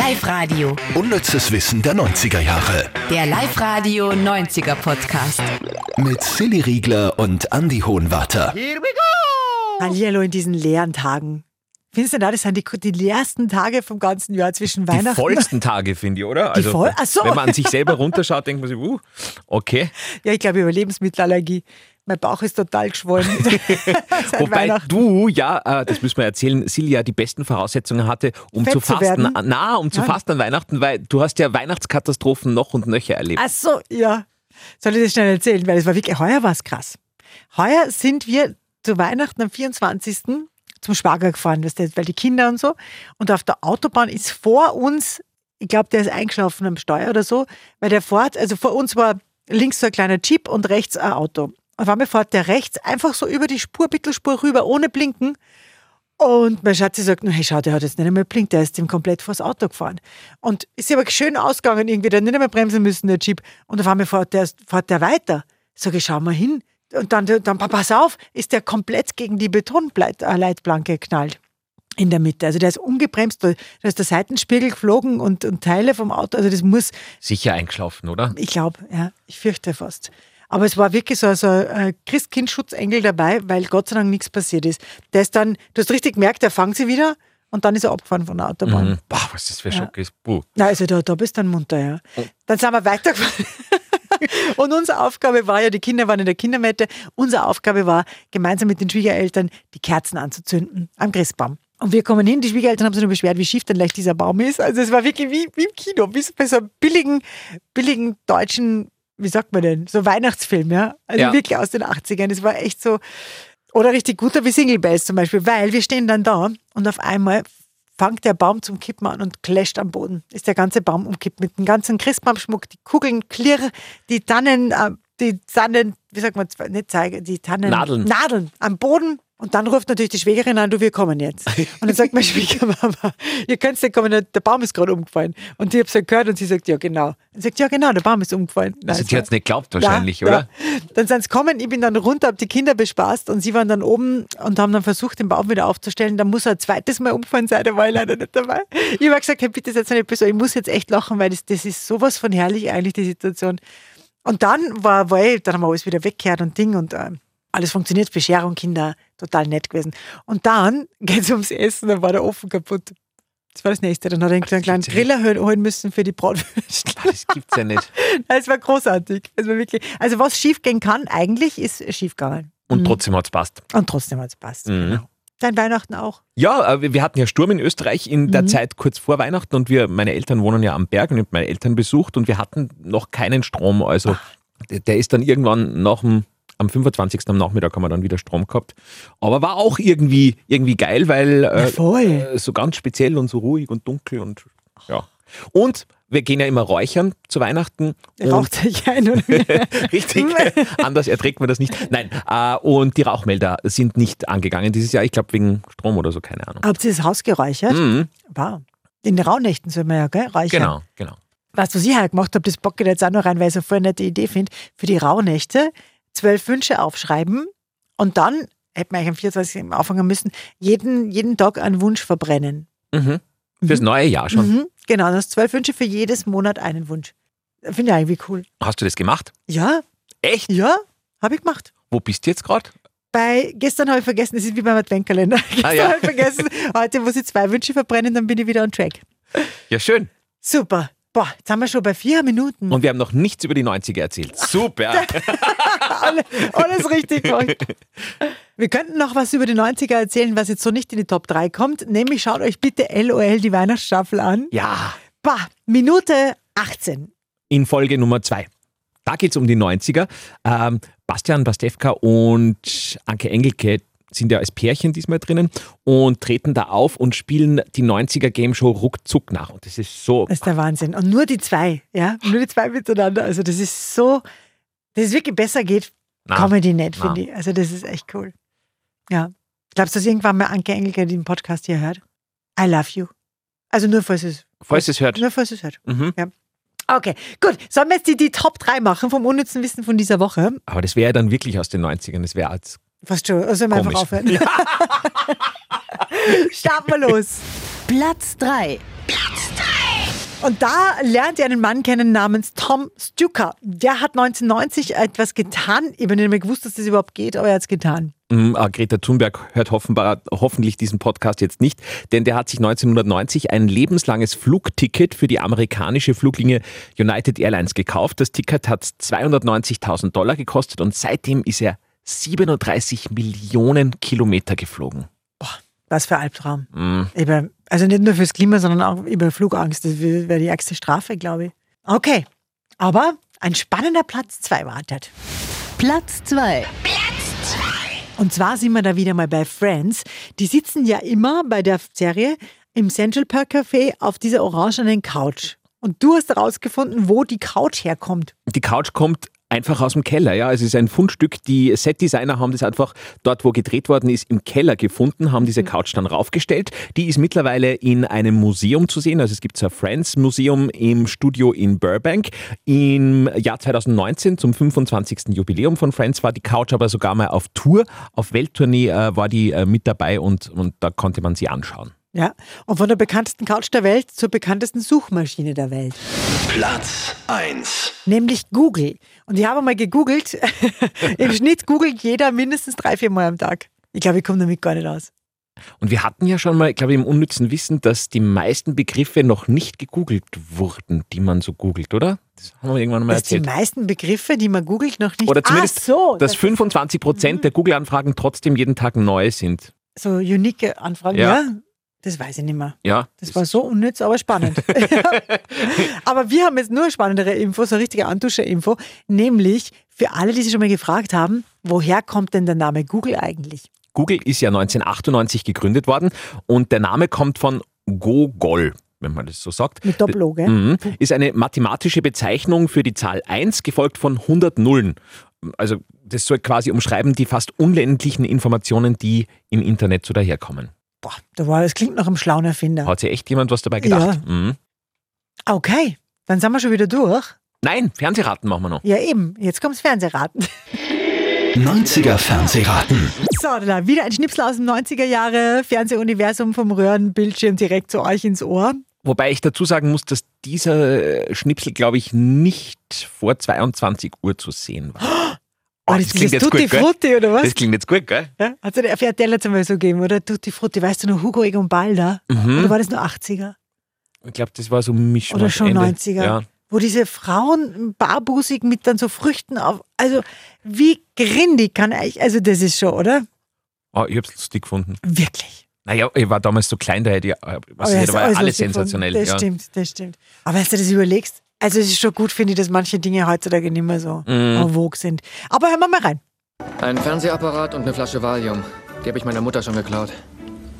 Live-Radio. Unnützes Wissen der 90er Jahre. Der Live-Radio 90er Podcast. Mit Silly Riegler und Andy Hohenwarter. Hallihallo in diesen leeren Tagen. Findest du, da, das sind die, die leersten Tage vom ganzen Jahr zwischen Die Weihnachten vollsten Tage, finde ich, oder? Also, voll- Ach so. Wenn man an sich selber runterschaut, denkt man sich, uh, okay. Ja, ich glaube, über Lebensmittelallergie. Mein Bauch ist total geschwollen. Wobei du, ja, äh, das müssen wir erzählen, Silja die besten Voraussetzungen hatte, um Fett zu zu fasten. werden? Na, um zu Ja. fasten an Weihnachten, weil du hast ja Weihnachtskatastrophen noch und nöcher erlebt. Ach so, ja. Soll ich das schnell erzählen? Weil es war wirklich, heuer war es krass. Heuer sind wir zu Weihnachten am 24. zum Schwager gefahren, weißt du, weil die Kinder und so. Und auf der Autobahn ist vor uns, ich glaube, der ist eingeschlafen am Steuer oder so, weil der fährt, also vor uns war links so ein kleiner Jeep und rechts ein Auto. Auf einmal fährt der rechts einfach so über die Spur, Bittelspur rüber, ohne blinken. Und mein Schatzi sagt, hey, schau, der hat jetzt nicht einmal blinkt, der ist dem komplett vors Auto gefahren. Und ist aber schön ausgegangen irgendwie, der hat nicht einmal bremsen müssen, der Jeep. Und auf einmal fährt der, fährt der weiter. Sag ich, schau mal hin. Und dann, dann, pass auf, ist der komplett gegen die Betonleitplanke geknallt. In der Mitte. Also der ist ungebremst, da da ist der Seitenspiegel geflogen und, und Teile vom Auto. Also das muss, Sicher eingeschlafen, oder? ich glaube, ja, ich fürchte fast. Aber es war wirklich so, so ein Christkind-Schutzengel dabei, weil Gott sei Dank nichts passiert ist. Der ist dann, du hast richtig gemerkt, der fangt sie wieder und dann ist er abgefahren von der Autobahn. Mhm. Boah, was das für ein Ja. Schock ist. Puh. Na, also da, da bist du dann munter, ja. Dann sind wir weitergefahren. Und unsere Aufgabe war ja, die Kinder waren in der Kindermette, unsere Aufgabe war, gemeinsam mit den Schwiegereltern die Kerzen anzuzünden am Christbaum. Und wir kommen hin, die Schwiegereltern haben sich nur beschwert, wie schief denn leicht dieser Baum ist. Also es war wirklich wie, wie im Kino, wie bei so einem billigen, billigen deutschen, wie sagt man denn, so Weihnachtsfilm, ja. Also Ja. wirklich aus den 80ern. Es war echt so, oder richtig guter wie Single Bells zum Beispiel, weil wir stehen dann da und auf einmal fängt der Baum zum Kippen an und clasht am Boden. Ist der ganze Baum umkippt mit dem ganzen Christbaumschmuck, die Kugeln klirr, die Tannen, äh, die Tannen, wie sagt man, nicht zeigen, die Tannen. Nadeln. Nadeln am Boden. Und dann ruft natürlich die Schwägerin an, du, wir kommen jetzt. Und dann sagt meine Schwiegermama, ihr könnt nicht kommen, der Baum ist gerade umgefallen. Und ich habe es gehört und sie sagt, ja genau. Und sagt, ja genau, der Baum ist umgefallen. Also Nein, die hat es nicht geglaubt wahrscheinlich, ja, oder? Ja. Dann sind sie gekommen, ich bin dann runter, habe die Kinder bespaßt und sie waren dann oben und haben dann versucht, den Baum wieder aufzustellen. Dann muss er ein zweites Mal umfallen sein, da war ich leider nicht dabei. Ich habe gesagt, hey, bitte seid nicht böse, ich muss jetzt echt lachen, weil das, das ist sowas von herrlich eigentlich, die Situation. Und dann war, war ich, dann haben wir alles wieder weggekehrt und Ding und ähm, alles funktioniert, Bescherung, Kinder, total nett gewesen. Und dann geht es ums Essen, dann war der Ofen kaputt. Das war das nächste. Dann hat er einen kleinen ja Griller holen müssen für die Bratwürste. Das gibt's ja nicht. Es war großartig. Es war wirklich, also was schief gehen kann, eigentlich ist schief gegangen. Und trotzdem hat's passt. Und trotzdem hat es passt. Mhm. Genau. Dein Weihnachten auch. Ja, äh, wir hatten ja Sturm in Österreich in Mhm. der Zeit kurz vor Weihnachten und wir, meine Eltern wohnen ja am Berg und ich habe meine Eltern besucht und wir hatten noch keinen Strom. Also der, der ist dann irgendwann nach dem, am 25. am Nachmittag haben wir dann wieder Strom gehabt. Aber war auch irgendwie, irgendwie geil, weil äh, äh, so ganz speziell und so ruhig und dunkel und ja. Und wir gehen ja immer räuchern zu Weihnachten. Raucht sich ein. Und Richtig, anders erträgt man das nicht. Nein, äh, und die Rauchmelder sind nicht angegangen dieses Jahr. Ich glaube wegen Strom oder so, keine Ahnung. Habt ihr das Haus geräuchert? Mhm, Wow. In den Rauhnächten soll man ja, gell? Räuchern. genau, genau. Weißt du, was ich halt gemacht habe? Das bocke ich jetzt auch noch rein, weil ich es eine voll nette Idee finde. Für die Rauhnächte zwölf Wünsche aufschreiben und dann, hätte man eigentlich am 24. anfangen müssen, jeden, jeden Tag einen Wunsch verbrennen. Mhm. Fürs neue Jahr schon. Mhm. Genau, das zwölf Wünsche für jedes Monat einen Wunsch. Finde ich irgendwie cool. Hast du das gemacht? Ja, Echt? ja, habe ich gemacht. Wo bist du jetzt gerade? Bei, gestern habe ich vergessen, das ist wie beim Adventkalender. Gestern Ah, ja. habe ich vergessen, heute muss ich zwei Wünsche verbrennen, dann bin ich wieder on track. Ja, schön. Super. Boah, jetzt haben wir schon bei vier Minuten. Und wir haben noch nichts über die 90er erzählt. Super. Alle, alles richtig gemacht. Wir könnten noch was über die 90er erzählen, was jetzt so nicht in die Top 3 kommt. Nämlich schaut euch bitte LOL die Weihnachtsstaffel an. Ja, Bah, Minute 18. in Folge Nummer zwei. Da geht es um die 90er. Ähm, Bastian Pastewka und Anke Engelke sind ja als Pärchen diesmal drinnen und treten da auf und spielen die 90er Game Show ruckzuck nach. Und das ist so. Das ist der Wahnsinn. Und nur die zwei, ja, nur die zwei miteinander. Also das ist so, dass es wirklich besser geht, Na, Comedy nicht, finde ich. Also das ist echt cool. Ja. Glaubst du, dass irgendwann mal Anke Engelke den Podcast hier hört? I love you. Also nur falls es, Falls es hört. nur falls es hört. Mhm. Okay, gut. Sollen wir jetzt die, die Top 3 machen vom unnützen Wissen von dieser Woche? Aber das wäre ja dann wirklich aus den 90ern. Das wäre als Fast schon. Also wir einfach aufhören? Starten wir los. Platz 3. Und da lernt ihr einen Mann kennen namens Tom Stucker. Der hat 1990 etwas getan. Ich habe nicht mehr gewusst, dass das überhaupt geht, aber er hat es getan. Mm, ah, Greta Thunberg hört offenbar, hoffentlich diesen Podcast jetzt nicht, denn der hat sich 1990 ein lebenslanges Flugticket für die amerikanische Fluglinie United Airlines gekauft. Das Ticket hat 290.000 Dollar gekostet und seitdem ist er 37 Millionen Kilometer geflogen. Was für ein Albtraum. Eben, also nicht nur fürs Klima, sondern auch über Flugangst. Das wäre die ärgste Strafe, glaube ich. Okay, aber ein spannender Platz 2 wartet. Platz 2. Und zwar sind wir da wieder mal bei Friends. Die sitzen ja immer bei der Serie im Central Park Café auf dieser orangenen Couch. Und du hast herausgefunden, wo die Couch herkommt. Die Couch kommt einfach aus dem Keller, ja. Es ist ein Fundstück. Die Setdesigner haben das einfach dort, wo gedreht worden ist, im Keller gefunden, haben diese Couch dann raufgestellt. Die ist mittlerweile in einem Museum zu sehen. Also es gibt so ein Friends Museum im Studio in Burbank. Im Jahr 2019 zum 25. Jubiläum von Friends war die Couch aber sogar mal auf Tour. Auf Welttournee äh, war die äh, mit dabei und, und da konnte man sie anschauen. Ja, und von der bekanntesten Couch der Welt zur bekanntesten Suchmaschine der Welt. Platz 1. Nämlich Google. Und ich habe mal gegoogelt. Im Schnitt googelt jeder mindestens drei, vier Mal am Tag. Ich glaube, ich komme damit gar nicht aus. Und wir hatten ja schon mal, glaube ich, im unnützen Wissen, dass die meisten Begriffe noch nicht gegoogelt wurden, die man so googelt, oder? Das haben wir irgendwann mal Dass die erzählt. meisten Begriffe, die man googelt, noch nicht. Oder zumindest, so, dass das 25 Prozent der Google-Anfragen trotzdem jeden Tag neu sind. so unique Anfragen. Ja. Ja. Das weiß ich nicht mehr. Ja, Das war so unnütz, aber spannend. aber wir haben jetzt nur spannendere Infos, so eine richtige Antuscher-Info, nämlich für alle, die sich schon mal gefragt haben, woher kommt denn der Name Google eigentlich? Google ist ja 1998 gegründet worden und der Name kommt von Gogol, wenn man das so sagt. Mit Doppel-O, gell? Mhm. Ist eine mathematische Bezeichnung für die Zahl 1, gefolgt von 100 Nullen. Also das soll quasi umschreiben die fast unendlichen Informationen, die im Internet so daherkommen. Boah, da war, das klingt nach einem schlauen Erfinder. Hat sich echt jemand was dabei gedacht? Mhm. Okay, dann sind wir schon wieder durch. Nein, Fernsehraten machen wir noch. Ja, eben. Jetzt kommt's Fernsehraten. 90er Fernsehraten. So, da wieder ein Schnipsel aus dem 90er Jahre Fernsehuniversum vom Röhrenbildschirm direkt zu euch ins Ohr. Wobei ich dazu sagen muss, dass dieser Schnipsel, glaube ich, nicht vor 22 Uhr zu sehen war. Oh, War das, dieses Tutti gell? Frutti oder was? Das klingt jetzt gut, gell? Ja? Hat es der RTL jetzt einmal so gegeben, oder? Tutti Frutti, weißt du noch, Hugo Egon Balder? Mhm. Oder war das nur 80er? Ich glaube, das war so Mischmasch. Oder schon Ende. 90er? Ja. Wo diese Frauen barbusig mit dann so Früchten auf. Also, wie grindig kann ich. Also, das ist schon, oder? Oh, ich habe es lustig gefunden. Wirklich. Naja, ich war damals so klein, da hätte ich, äh, was Aber ich, das da war alles sensationell. gefunden. Das Ja. stimmt, das stimmt. Aber wenn du das überlegst, also, es ist schon gut, finde ich, dass manche Dinge heutzutage nicht mehr so Mhm. en vogue sind. Aber hören wir mal rein. Ein Fernsehapparat und eine Flasche Valium. Die habe ich meiner Mutter schon geklaut.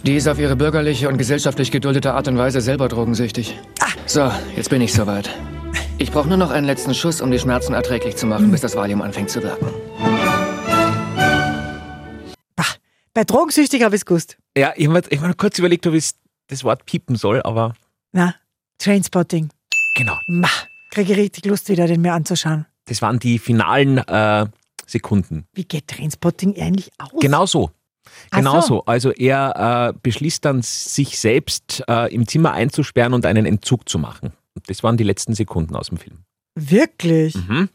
Die ist auf ihre bürgerliche und gesellschaftlich geduldete Art und Weise selber drogensüchtig. So, jetzt bin ich soweit. Ich brauche nur noch einen letzten Schuss, um die Schmerzen erträglich zu machen, bis das Valium anfängt zu wirken. Bah, bei Drogensüchtig habe ich es gewusst. Ja, ich habe mir, hab mir kurz überlegt, ob ich das Wort piepen soll, aber Na, Trainspotting. Genau, Ma, kriege ich richtig Lust wieder, den mir anzuschauen. das waren die finalen äh, Sekunden. Wie geht Trainspotting eigentlich aus? Genau so. Genau so. so. Also er äh, beschließt dann, sich selbst äh, im Zimmer einzusperren und einen Entzug zu machen. Das waren die letzten Sekunden aus dem Film. Wirklich? Mhm.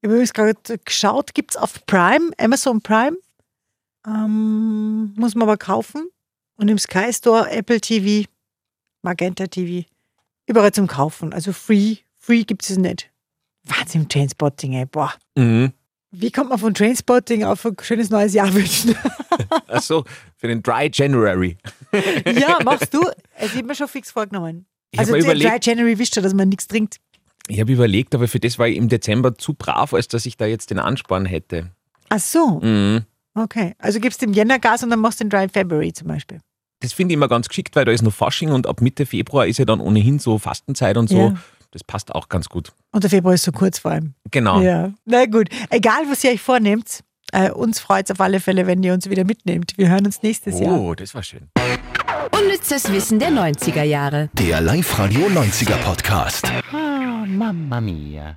Ich habe übrigens gerade geschaut, gibt es auf Prime, Amazon Prime. Ähm, muss man aber kaufen. Und im Sky Store, Apple TV, Magenta TV, überall zum Kaufen. Also free, free gibt es nicht. Wahnsinn, Trainspotting, ey. Boah. Mhm. Wie kommt man von Trainspotting auf ein schönes neues Jahr wünschen? Achso, für den Dry January. ja, machst du? Ich habe mir schon fix vorgenommen. Ich also der Dry January wisst schon, dass man nichts trinkt. Ich habe überlegt, aber für das war ich im Dezember zu brav, als dass ich da jetzt den Ansporn hätte. Ach so, Mhm. okay. Also gibst du im Jänner Gas und dann machst du den Dry February zum Beispiel. Das finde ich immer ganz geschickt, weil da ist noch Fasching und ab Mitte Februar ist ja dann ohnehin so Fastenzeit und so. Ja. Das passt auch ganz gut. Und der Februar ist so kurz vor allem. Genau. Ja, na gut. Egal, was ihr euch vornehmt, äh, uns freut es auf alle Fälle, wenn ihr uns wieder mitnehmt. Wir hören uns nächstes Jahr. Oh, das war schön. Unnützes Wissen der 90er Jahre. Der Live-Radio 90er Podcast. Ah, mamma mia.